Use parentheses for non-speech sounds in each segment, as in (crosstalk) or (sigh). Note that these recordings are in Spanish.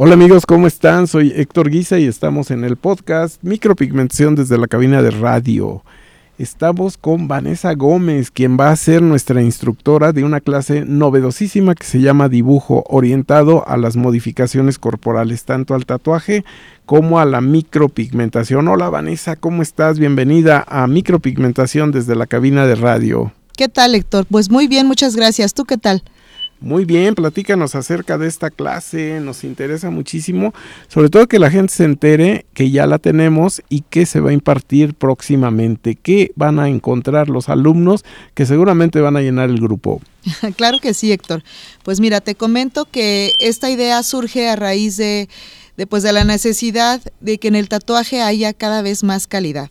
Hola amigos, ¿cómo están? Soy Héctor Guisa y estamos en el podcast Micropigmentación desde la cabina de radio. Estamos con Vanessa Gómez, quien va a ser nuestra instructora de una clase novedosísima que se llama dibujo, orientado a las modificaciones corporales, tanto al tatuaje como a la micropigmentación. Hola Vanessa, ¿cómo estás? Bienvenida a Micropigmentación desde la cabina de radio. ¿Qué tal, Héctor? Pues muy bien, muchas gracias. ¿Tú qué tal? Muy bien, platícanos acerca de esta clase, nos interesa muchísimo, sobre todo que la gente se entere que ya la tenemos y que se va a impartir próximamente, qué van a encontrar los alumnos que seguramente van a llenar el grupo. (laughs) claro que sí, Héctor. Pues mira, te comento que esta idea surge a raíz de, pues, de la necesidad de que en el tatuaje haya cada vez más calidad.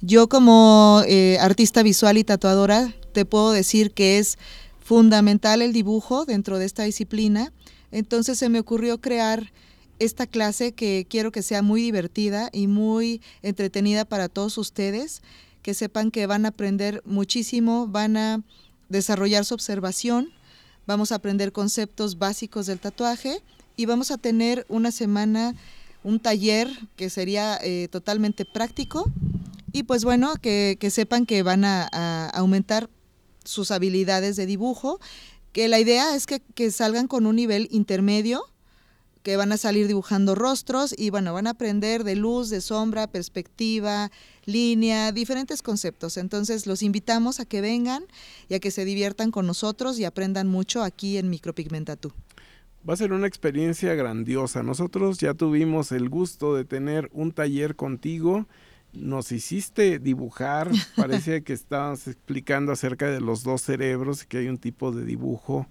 Yo como eh, artista visual y tatuadora te puedo decir que es fundamental el dibujo dentro de esta disciplina. Entonces se me ocurrió crear esta clase que quiero que sea muy divertida y muy entretenida para todos ustedes, que sepan que van a aprender muchísimo, van a desarrollar su observación, vamos a aprender conceptos básicos del tatuaje y vamos a tener una semana, un taller que sería eh, totalmente práctico y pues bueno, que, sepan que van a aumentar sus habilidades de dibujo, que la idea es que, salgan con un nivel intermedio, que van a salir dibujando rostros y bueno, van a aprender de luz, de sombra, perspectiva, línea, diferentes conceptos. Entonces los invitamos a que vengan y a que se diviertan con nosotros y aprendan mucho aquí en Micropigmentatú. Va a ser una experiencia grandiosa. Nosotros ya tuvimos el gusto de tener un taller contigo nos hiciste dibujar, (laughs) parece que estabas explicando acerca de los dos cerebros, que hay un tipo de dibujo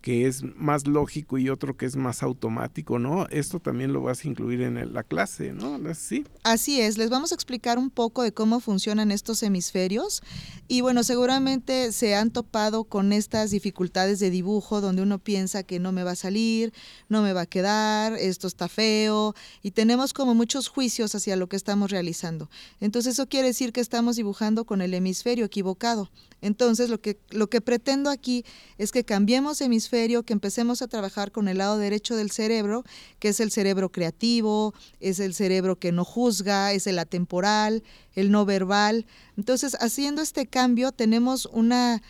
que es más lógico y otro que es más automático, ¿no? Esto también lo vas a incluir en la clase, ¿no? ¿Sí? Así es, les vamos a explicar un poco de cómo funcionan estos hemisferios y bueno, seguramente se han topado con estas dificultades de dibujo donde uno piensa que no me va a salir, no me va a quedar, esto está feo y tenemos como muchos juicios hacia lo que estamos realizando. Entonces eso quiere decir que estamos dibujando con el hemisferio equivocado. Entonces lo que, lo que pretendo aquí es que cambiemos que empecemos a trabajar con el lado derecho del cerebro, que es el cerebro creativo, es el cerebro que no juzga, es el atemporal, el no verbal. Entonces haciendo este cambio tenemos una,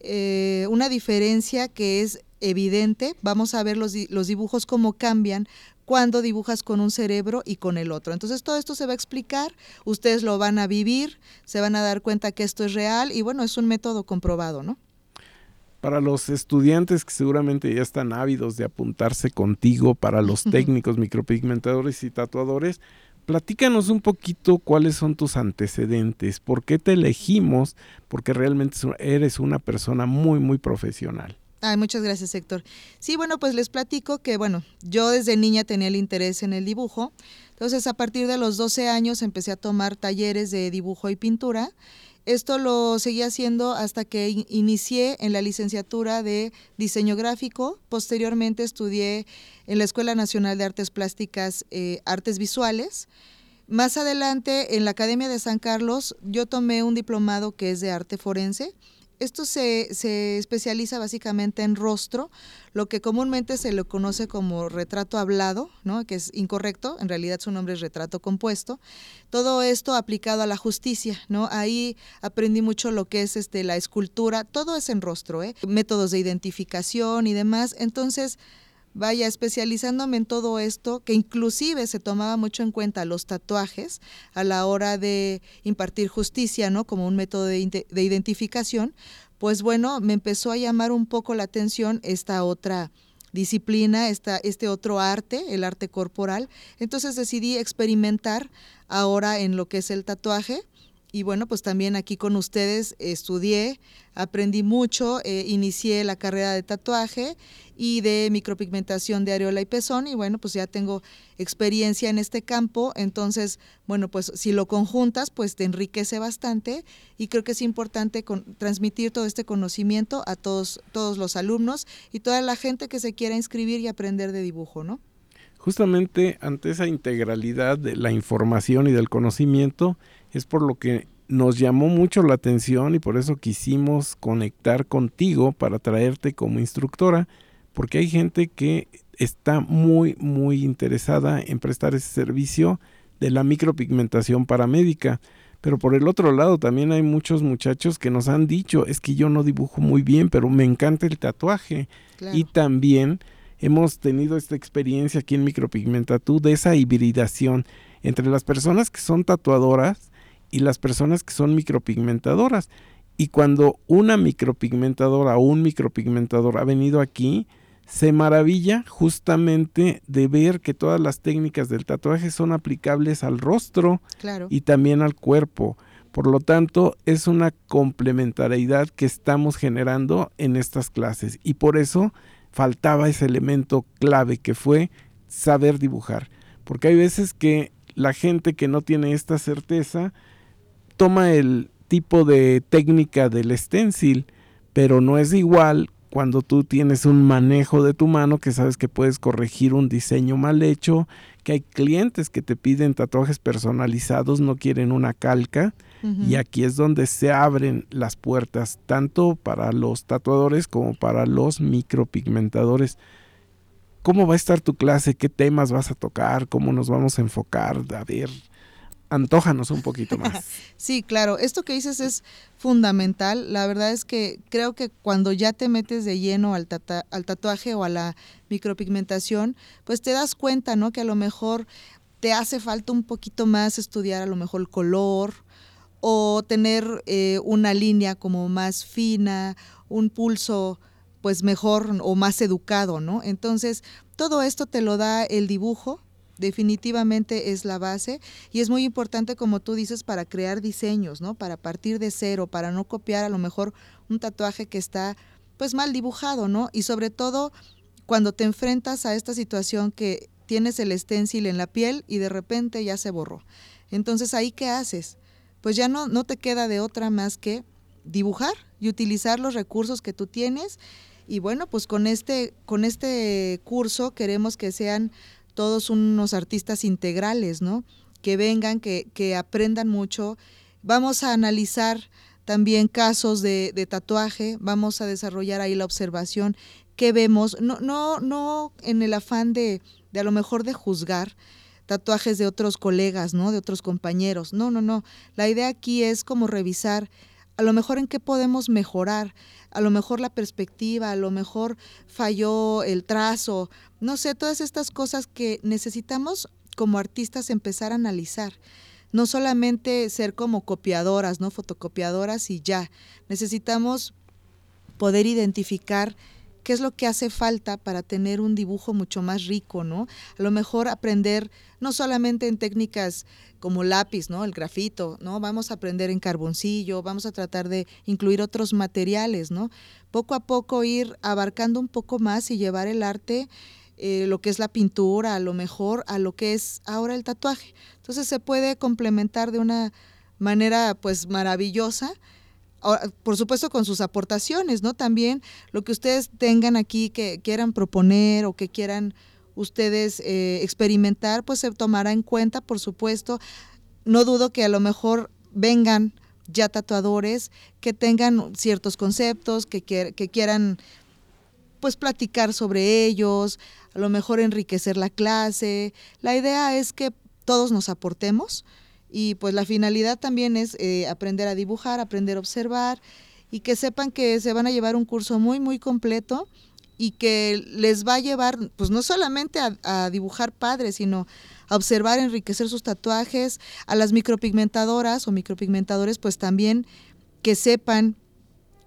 eh, una diferencia que es evidente. Vamos a ver los, los dibujos cómo cambian cuando dibujas con un cerebro y con el otro. Entonces todo esto se va a explicar, ustedes lo van a vivir, se van a dar cuenta que esto es real y bueno, es un método comprobado, ¿no? Para los estudiantes que seguramente ya están ávidos de apuntarse contigo, para los técnicos micropigmentadores y tatuadores, platícanos un poquito cuáles son tus antecedentes, por qué te elegimos, porque realmente eres una persona muy, muy profesional. Ay, muchas gracias, Héctor. Sí, bueno, pues les platico que, bueno, yo desde niña tenía el interés en el dibujo. Entonces, a partir de los 12 años empecé a tomar talleres de dibujo y pintura. Esto lo seguí haciendo hasta que inicié en la licenciatura de diseño gráfico. Posteriormente estudié en la Escuela Nacional de Artes Plásticas, eh, Artes Visuales. Más adelante, en la Academia de San Carlos, yo tomé un diplomado que es de arte forense esto se, se, especializa básicamente en rostro, lo que comúnmente se le conoce como retrato hablado, ¿no? que es incorrecto, en realidad su nombre es retrato compuesto. Todo esto aplicado a la justicia, ¿no? Ahí aprendí mucho lo que es este, la escultura, todo es en rostro, ¿eh? métodos de identificación y demás. Entonces, vaya especializándome en todo esto, que inclusive se tomaba mucho en cuenta los tatuajes a la hora de impartir justicia, ¿no? Como un método de, de identificación, pues bueno, me empezó a llamar un poco la atención esta otra disciplina, esta, este otro arte, el arte corporal. Entonces decidí experimentar ahora en lo que es el tatuaje y bueno, pues también aquí con ustedes estudié, aprendí mucho, eh, inicié la carrera de tatuaje y de micropigmentación de areola y pezón y bueno, pues ya tengo experiencia en este campo, entonces, bueno, pues si lo conjuntas, pues te enriquece bastante y creo que es importante transmitir todo este conocimiento a todos, todos los alumnos y toda la gente que se quiera inscribir y aprender de dibujo, ¿no? Justamente ante esa integralidad de la información y del conocimiento, es por lo que nos llamó mucho la atención y por eso quisimos conectar contigo para traerte como instructora, porque hay gente que está muy, muy interesada en prestar ese servicio de la micropigmentación paramédica. Pero por el otro lado también hay muchos muchachos que nos han dicho, es que yo no dibujo muy bien, pero me encanta el tatuaje. Y también hemos tenido esta experiencia aquí en Micropigmentatú de esa hibridación entre las personas que son tatuadoras y las personas que son micropigmentadoras. Y cuando una micropigmentadora o un micropigmentador ha venido aquí, se maravilla justamente de ver que todas las técnicas del tatuaje son aplicables al rostro y también al cuerpo. Por lo tanto, es una complementariedad que estamos generando en estas clases y por eso faltaba ese elemento clave que fue saber dibujar. Porque hay veces que la gente que no tiene esta certeza toma el tipo de técnica del stencil, pero no es igual cuando tú tienes un manejo de tu mano que sabes que puedes corregir un diseño mal hecho, que hay clientes que te piden tatuajes personalizados, no quieren una calca, y aquí es donde se abren las puertas, tanto para los tatuadores como para los micropigmentadores. ¿Cómo va a estar tu clase? ¿Qué temas vas a tocar? ¿Cómo nos vamos a enfocar? A ver, antójanos un poquito más. (laughs) sí, claro, esto que dices es fundamental. La verdad es que creo que cuando ya te metes de lleno al, al tatuaje o a la micropigmentación, pues te das cuenta, ¿no? Que a lo mejor te hace falta un poquito más estudiar a lo mejor el color, o tener eh, una línea como más fina, un pulso pues mejor o más educado, ¿no? Entonces, todo esto te lo da el dibujo, definitivamente es la base y es muy importante como tú dices para crear diseños, ¿no? Para partir de cero, para no copiar a lo mejor un tatuaje que está pues mal dibujado, ¿no? Y sobre todo cuando te enfrentas a esta situación que tienes el stencil en la piel y de repente ya se borró. Entonces, ¿ahí qué haces? pues ya no, no te queda de otra más que dibujar y utilizar los recursos que tú tienes. Y bueno, pues con este, con este curso queremos que sean todos unos artistas integrales, ¿no? Que vengan, que, que aprendan mucho. Vamos a analizar también casos de, de, tatuaje, vamos a desarrollar ahí la observación que vemos, no, no, no en el afán de, de a lo mejor de juzgar, tatuajes de otros colegas, ¿no? De otros compañeros. No, no, no. La idea aquí es como revisar a lo mejor en qué podemos mejorar, a lo mejor la perspectiva, a lo mejor falló el trazo, no sé, todas estas cosas que necesitamos como artistas empezar a analizar. No solamente ser como copiadoras, ¿no? Fotocopiadoras y ya. Necesitamos poder identificar qué es lo que hace falta para tener un dibujo mucho más rico, ¿no? A lo mejor aprender no solamente en técnicas como lápiz, ¿no? El grafito, ¿no? Vamos a aprender en carboncillo, vamos a tratar de incluir otros materiales, ¿no? Poco a poco ir abarcando un poco más y llevar el arte, eh, lo que es la pintura, a lo mejor a lo que es ahora el tatuaje. Entonces se puede complementar de una manera pues maravillosa por supuesto con sus aportaciones, ¿no? También lo que ustedes tengan aquí que quieran proponer o que quieran ustedes eh, experimentar, pues se tomará en cuenta, por supuesto. No dudo que a lo mejor vengan ya tatuadores que tengan ciertos conceptos, que, que quieran pues platicar sobre ellos, a lo mejor enriquecer la clase. La idea es que todos nos aportemos, y pues la finalidad también es eh, aprender a dibujar, aprender a observar y que sepan que se van a llevar un curso muy, muy completo y que les va a llevar, pues no solamente a, dibujar padres, sino a observar, enriquecer sus tatuajes, a las micropigmentadoras o micropigmentadores, pues también que sepan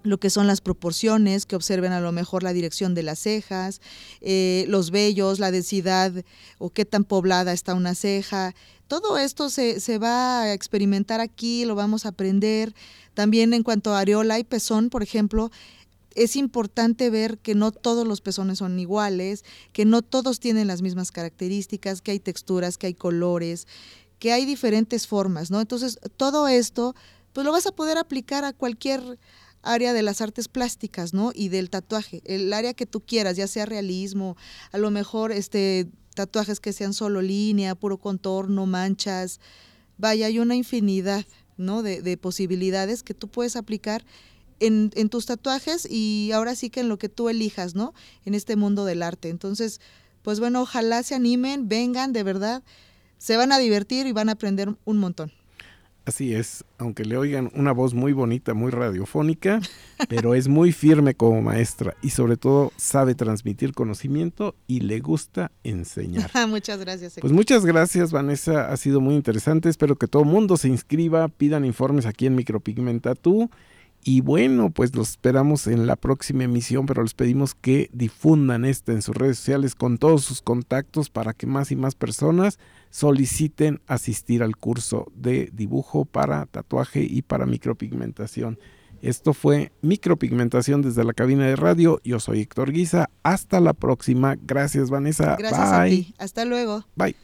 lo que son las proporciones, que observen a lo mejor la dirección de las cejas, eh, los vellos, la densidad o qué tan poblada está una ceja, todo esto se, se, va a experimentar aquí, lo vamos a aprender. También en cuanto a areola y pezón, por ejemplo, es importante ver que no todos los pezones son iguales, que no todos tienen las mismas características, que hay texturas, que hay colores, que hay diferentes formas, ¿no? Entonces, todo esto, pues lo vas a poder aplicar a cualquier área de las artes plásticas, ¿no? Y del tatuaje, el área que tú quieras, ya sea realismo, a lo mejor este tatuajes que sean solo línea, puro contorno, manchas. Vaya, hay una infinidad ¿no? de, posibilidades que tú puedes aplicar en, tus tatuajes y ahora sí que en lo que tú elijas, ¿no? En este mundo del arte. Entonces, pues bueno, ojalá se animen, vengan, de verdad, se van a divertir y van a aprender un montón. Así es, aunque le oigan una voz muy bonita, muy radiofónica, pero es muy firme como maestra y sobre todo sabe transmitir conocimiento y le gusta enseñar. (laughs) muchas gracias. Pues muchas gracias Vanessa, ha sido muy interesante, espero que todo el mundo se inscriba, pidan informes aquí en Micropigmenta tú y bueno, pues los esperamos en la próxima emisión, pero les pedimos que difundan esta en sus redes sociales con todos sus contactos para que más y más personas soliciten asistir al curso de dibujo para tatuaje y para micropigmentación. Esto fue Micropigmentación desde la cabina de radio. Yo soy Héctor Guisa. Hasta la próxima. Gracias, Vanessa. Gracias a ti. Hasta luego. Bye.